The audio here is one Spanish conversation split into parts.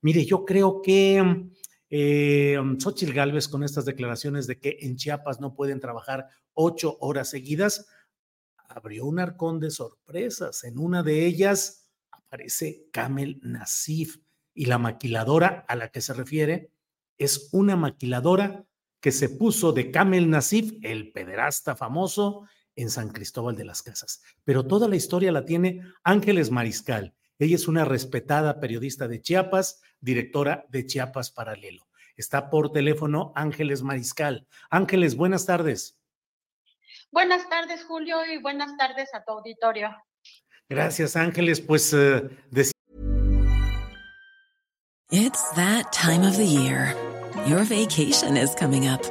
Mire, yo creo que eh, Xochitl Gálvez con estas declaraciones de que en Chiapas no pueden trabajar ocho horas seguidas, abrió un arcón de sorpresas. En una de ellas aparece Kamel Nasif y la maquiladora a la que se refiere es una maquiladora que se puso de Kamel Nasif, el pederasta famoso, en San Cristóbal de las Casas. Pero toda la historia la tiene Ángeles Mariscal. Ella es una respetada periodista de Chiapas, directora de Chiapas Paralelo. Está por teléfono Ángeles Mariscal. Ángeles, buenas tardes. Buenas tardes, Julio, y buenas tardes a tu auditorio. Gracias, Ángeles. Pues uh, It's that time of the year. Your vacation is coming up.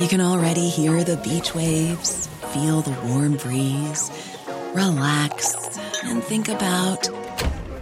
You can already hear the beach waves, feel the warm breeze, relax, and think about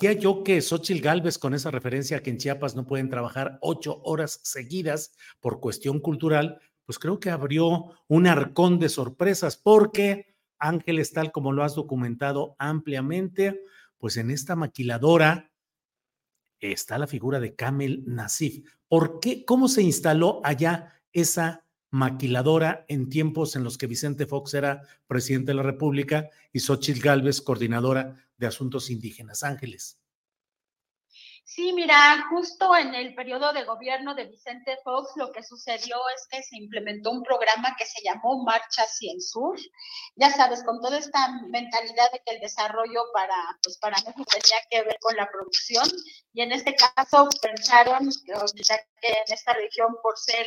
Decía yo que Xochitl Galvez, con esa referencia a que en Chiapas no pueden trabajar ocho horas seguidas por cuestión cultural, pues creo que abrió un arcón de sorpresas, porque Ángeles, tal como lo has documentado ampliamente, pues en esta maquiladora está la figura de Kamel Nasif. ¿Por qué? ¿Cómo se instaló allá esa maquiladora en tiempos en los que Vicente Fox era presidente de la República y Xochitl Galvez, coordinadora de asuntos indígenas. Ángeles. Sí, mira, justo en el periodo de gobierno de Vicente Fox lo que sucedió es que se implementó un programa que se llamó Marcha hacia el Sur. Ya sabes, con toda esta mentalidad de que el desarrollo para, pues para México tenía que ver con la producción y en este caso pensaron que, que en esta región por ser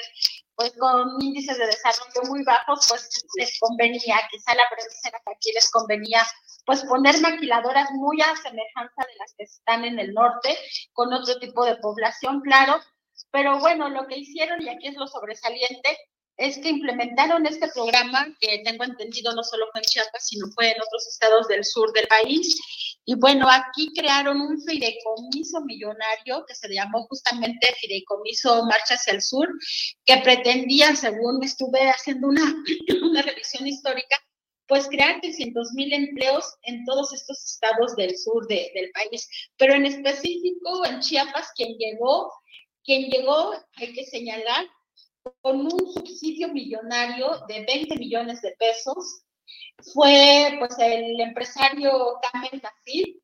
pues con índices de desarrollo muy bajos, pues les convenía, quizá la premisa era que aquí les convenía pues poner maquiladoras muy a semejanza de las que están en el norte, con otro tipo de población, claro, pero bueno, lo que hicieron, y aquí es lo sobresaliente, es que implementaron este programa, que tengo entendido no solo fue en Chiapas, sino fue en otros estados del sur del país. Y bueno, aquí crearon un fideicomiso millonario que se llamó justamente Fideicomiso Marcha hacia el Sur, que pretendía, según estuve haciendo una, una revisión histórica, pues crear 300 mil empleos en todos estos estados del sur de, del país. Pero en específico en Chiapas, quien llegó, quien llegó, hay que señalar, con un subsidio millonario de 20 millones de pesos, fue pues el empresario Carmen Nasif.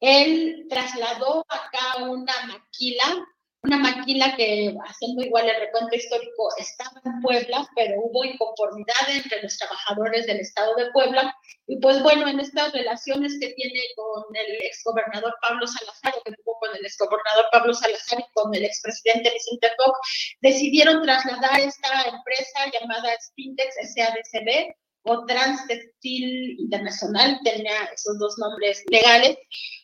Él trasladó acá una maquila una maquila que, haciendo igual el recuento histórico, estaba en Puebla, pero hubo inconformidad entre los trabajadores del estado de Puebla. Y pues bueno, en estas relaciones que tiene con el exgobernador Pablo Salazar, que tuvo con el exgobernador Pablo Salazar y con el expresidente Vicente Fox, decidieron trasladar esta empresa llamada Spintex SADCB o Transtextil Internacional, tenía esos dos nombres legales,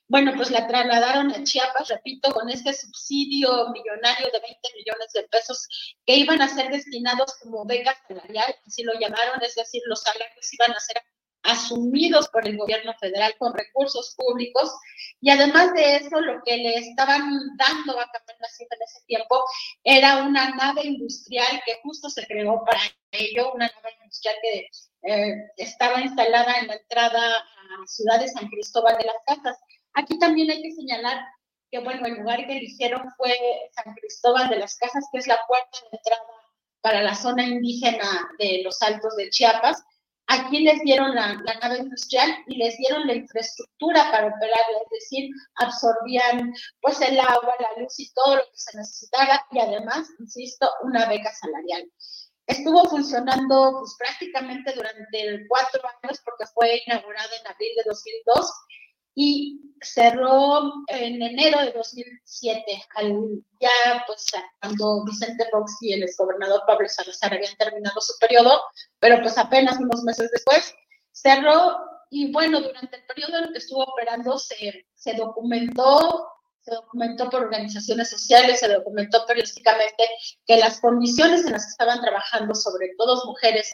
bueno, pues la trasladaron a Chiapas, repito, con este subsidio millonario de 20 millones de pesos que iban a ser destinados como beca salarial, así lo llamaron, es decir, los salarios iban a ser asumidos por el gobierno federal con recursos públicos y además de eso lo que le estaban dando a Nacido en ese tiempo era una nave industrial que justo se creó para ello, una nave industrial que eh, estaba instalada en la entrada a Ciudad de San Cristóbal de las Casas. Aquí también hay que señalar que, bueno, el lugar que eligieron fue San Cristóbal de las Casas, que es la puerta de entrada para la zona indígena de los Altos de Chiapas. Aquí les dieron la, nave industrial y les dieron la infraestructura para operarla, es decir, absorbían pues el agua, la luz y todo lo que se necesitara y además, insisto, una beca salarial. Estuvo funcionando pues, prácticamente durante cuatro años porque fue inaugurada en abril de 2002 y cerró en enero de 2007, al, ya pues cuando Vicente Fox y el exgobernador Pablo Salazar habían terminado su periodo, pero pues apenas unos meses después cerró y bueno, durante el periodo en el que estuvo operando se, se documentó se documentó por organizaciones sociales, se documentó periódicamente que las condiciones en las que estaban trabajando, sobre todo mujeres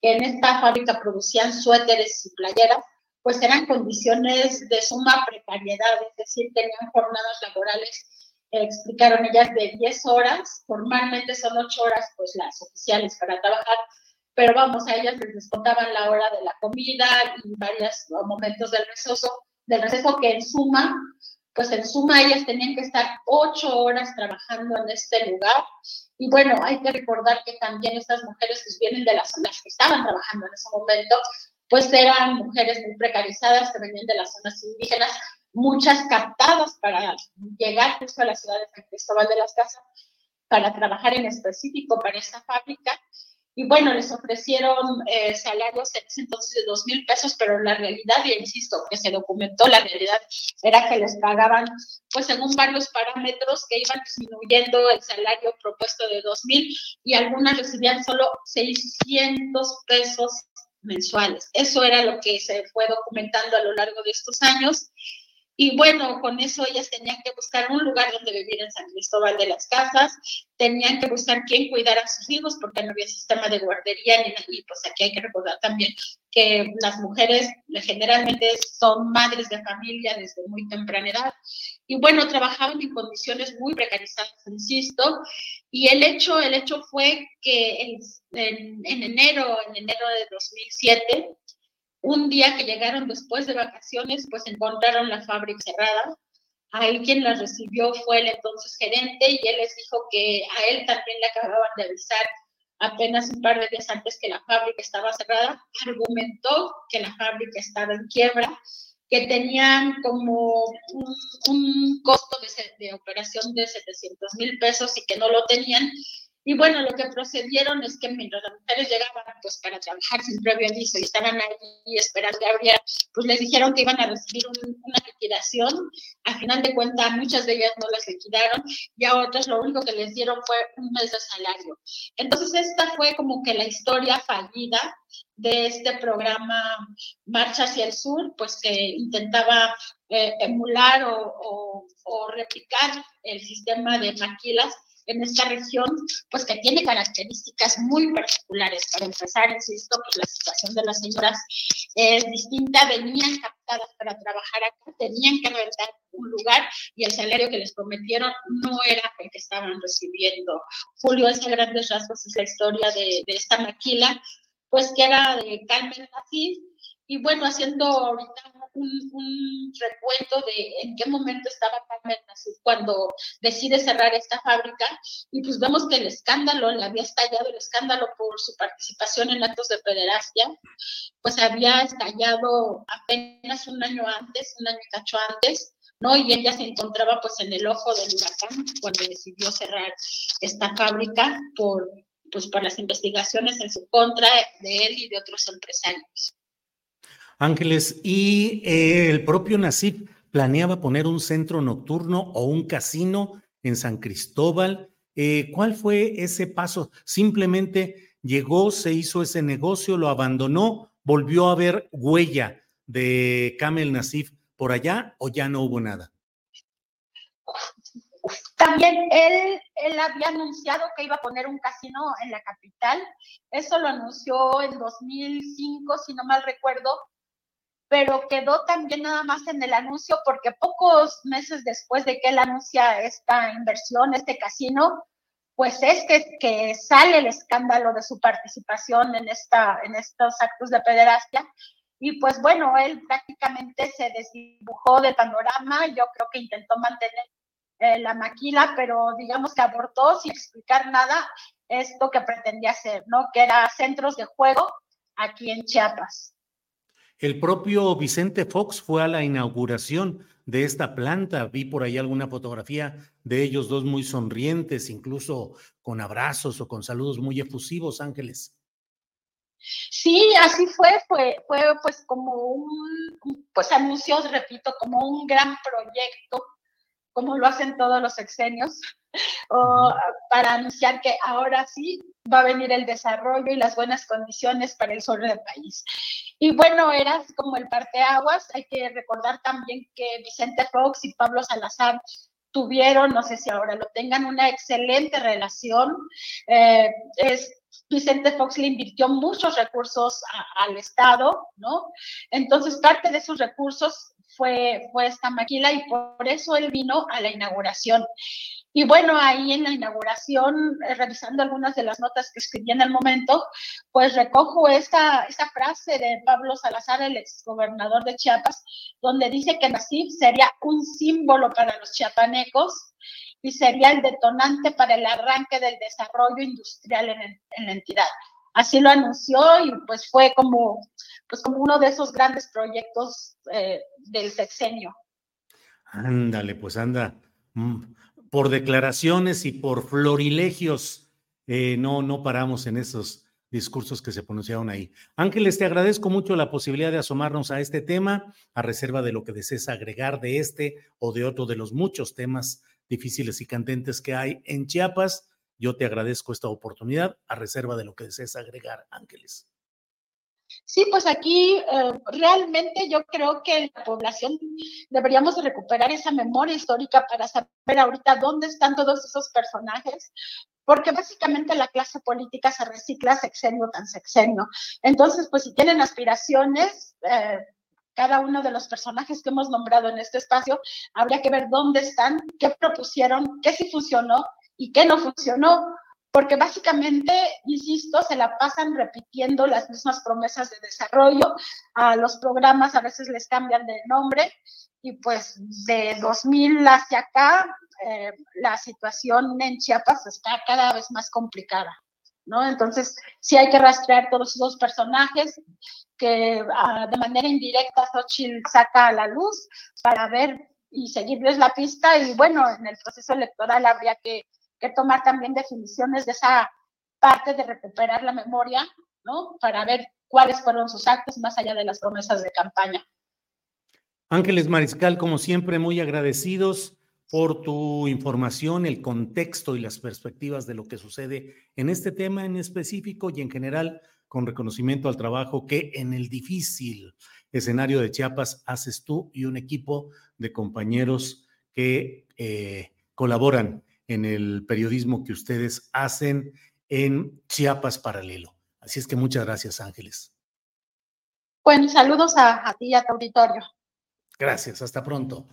que en esta fábrica producían suéteres y playeras, pues eran condiciones de suma precariedad, es decir, tenían jornadas laborales, eh, explicaron ellas, de 10 horas, formalmente son 8 horas, pues las oficiales para trabajar, pero vamos, a ellas les descontaban la hora de la comida y varios momentos del receso, del receso que en suma, pues en suma ellas tenían que estar 8 horas trabajando en este lugar. Y bueno, hay que recordar que también estas mujeres que vienen de las zonas que estaban trabajando en ese momento, pues eran mujeres muy precarizadas que venían de las zonas indígenas, muchas captadas para llegar justo a la ciudad de San Cristóbal de las Casas para trabajar en específico para esta fábrica. Y bueno, les ofrecieron eh, salarios entonces de dos mil pesos, pero la realidad, y insisto, que se documentó, la realidad era que les pagaban, pues según varios parámetros, que iban disminuyendo el salario propuesto de dos mil y algunas recibían solo 600 pesos mensuales. Eso era lo que se fue documentando a lo largo de estos años. Y bueno, con eso ellas tenían que buscar un lugar donde vivir en San Cristóbal de las Casas, tenían que buscar quién cuidara a sus hijos porque no había sistema de guardería ni y pues aquí hay que recordar también que las mujeres generalmente son madres de familia desde muy temprana edad. Y bueno, trabajaban en condiciones muy precarizadas, insisto, y el hecho, el hecho fue que en, en enero, en enero de 2007, un día que llegaron después de vacaciones, pues encontraron la fábrica cerrada. Ahí quien las recibió fue el entonces gerente y él les dijo que a él también le acababan de avisar apenas un par de días antes que la fábrica estaba cerrada. Argumentó que la fábrica estaba en quiebra, que tenían como un, costo de operación de 700 mil pesos y que no lo tenían y bueno, lo que procedieron es que mientras las mujeres llegaban pues para trabajar sin previo aviso y estaban ahí esperando que abriera, pues les dijeron que iban a recibir una liquidación. A final de cuentas, muchas de ellas no las liquidaron y a otras lo único que les dieron fue un mes de salario. Entonces, esta fue como que la historia fallida de este programa Marcha hacia el Sur, pues que intentaba eh, emular o, o replicar el sistema de maquilas en esta región, pues que tiene características muy particulares. Para empezar, insisto, pues la situación de las señoras es distinta, venían captadas para trabajar acá, tenían que rentar un lugar y el salario que les prometieron no era el que estaban recibiendo. Julio, ese grandes rasgos es la historia de, de esta maquila, pues que era de Carmen Asís, y bueno, haciendo ahorita un, recuento de en qué momento estaba Carmen cuando decide cerrar esta fábrica, y pues vemos que el escándalo, le había estallado el escándalo por su participación en actos de pederastia, pues había estallado apenas un año antes, un año y cacho antes, ¿no? Y ella se encontraba pues en el ojo del huracán cuando decidió cerrar esta fábrica por, pues, por las investigaciones en su contra de él y de otros empresarios. Ángeles, y eh, el propio Nasif planeaba poner un centro nocturno o un casino en San Cristóbal. Eh, ¿Cuál fue ese paso? Simplemente llegó, se hizo ese negocio, lo abandonó, volvió a ver huella de Kamel Nasif por allá o ya no hubo nada? También él, él había anunciado que iba a poner un casino en la capital. Eso lo anunció en 2005, si no mal recuerdo, pero quedó también nada más en el anuncio porque pocos meses después de que él anuncia esta inversión, este casino, pues es que, que sale el escándalo de su participación en, esta, en estos actos de pederastia. Y pues bueno, él prácticamente se desdibujó del panorama, yo creo que intentó mantener eh, la maquila, pero digamos que abortó sin explicar nada esto que pretendía hacer, ¿no? Que era centros de juego aquí en Chiapas. El propio Vicente Fox fue a la inauguración de esta planta. Vi por ahí alguna fotografía de ellos dos muy sonrientes, incluso con abrazos o con saludos muy efusivos, Ángeles. Sí, así fue, fue, fue pues como un, pues anunció, repito, como un gran proyecto, como lo hacen todos los exenios, para anunciar que ahora sí va a venir el desarrollo y las buenas condiciones para el sur del país. Y bueno, era como el parteaguas. Hay que recordar también que Vicente Fox y Pablo Salazar tuvieron, no sé si ahora lo tengan, una excelente relación. Eh, es, Vicente Fox le invirtió muchos recursos al Estado, ¿no? Entonces, parte de esos recursos fue, fue esta maquila y por eso él vino a la inauguración. Y bueno, ahí en la inauguración, eh, revisando algunas de las notas que escribí en el momento, pues recojo esta, esta frase de Pablo Salazar, el exgobernador de Chiapas, donde dice que Nasif sería un símbolo para los chiapanecos y sería el detonante para el arranque del desarrollo industrial en, la entidad. Así lo anunció y pues fue como, pues como uno de esos grandes proyectos eh, del sexenio. Ándale, pues anda. Mm, por declaraciones y por florilegios, eh, no, no paramos en esos discursos que se pronunciaron ahí. Ángeles, te agradezco mucho la posibilidad de asomarnos a este tema, a reserva de lo que desees agregar de este o de otro de los muchos temas difíciles y candentes que hay en Chiapas. Yo te agradezco esta oportunidad, a reserva de lo que desees agregar, Ángeles. Sí, pues aquí eh, realmente yo creo que la población deberíamos recuperar esa memoria histórica para saber ahorita dónde están todos esos personajes, porque básicamente la clase política se recicla sexenio tan sexenio. Entonces, pues si tienen aspiraciones, eh, cada uno de los personajes que hemos nombrado en este espacio, habría que ver dónde están, qué propusieron, qué sí funcionó y qué no funcionó, porque básicamente, insisto, se la pasan repitiendo las mismas promesas de desarrollo, a los programas a veces les cambian de nombre y pues de 2000 hacia acá eh, la situación en Chiapas está cada vez más complicada, ¿no? Entonces, sí hay que rastrear todos esos personajes que ah, de manera indirecta Xochitl saca a la luz para ver y seguirles la pista y bueno, en el proceso electoral habría que tomar también definiciones de esa parte de recuperar la memoria, ¿no? Para ver cuáles fueron sus actos más allá de las promesas de campaña. Ángeles Mariscal, como siempre, muy agradecidos por tu información, el contexto y las perspectivas de lo que sucede en este tema en específico y en general con reconocimiento al trabajo que en el difícil escenario de Chiapas haces tú y un equipo de compañeros que eh, colaboran en el periodismo que ustedes hacen en Chiapas Paralelo. Así es que muchas gracias, Ángeles. Bueno, saludos a, a ti y a tu auditorio. Gracias, hasta pronto.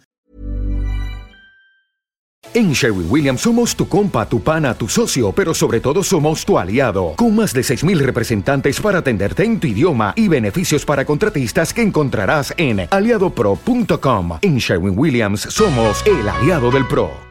En Sherwin Williams somos tu compa, tu pana, tu socio, pero sobre todo somos tu aliado, con más de 6.000 representantes para atenderte en tu idioma y beneficios para contratistas que encontrarás en aliadopro.com. En Sherwin Williams somos el aliado del PRO.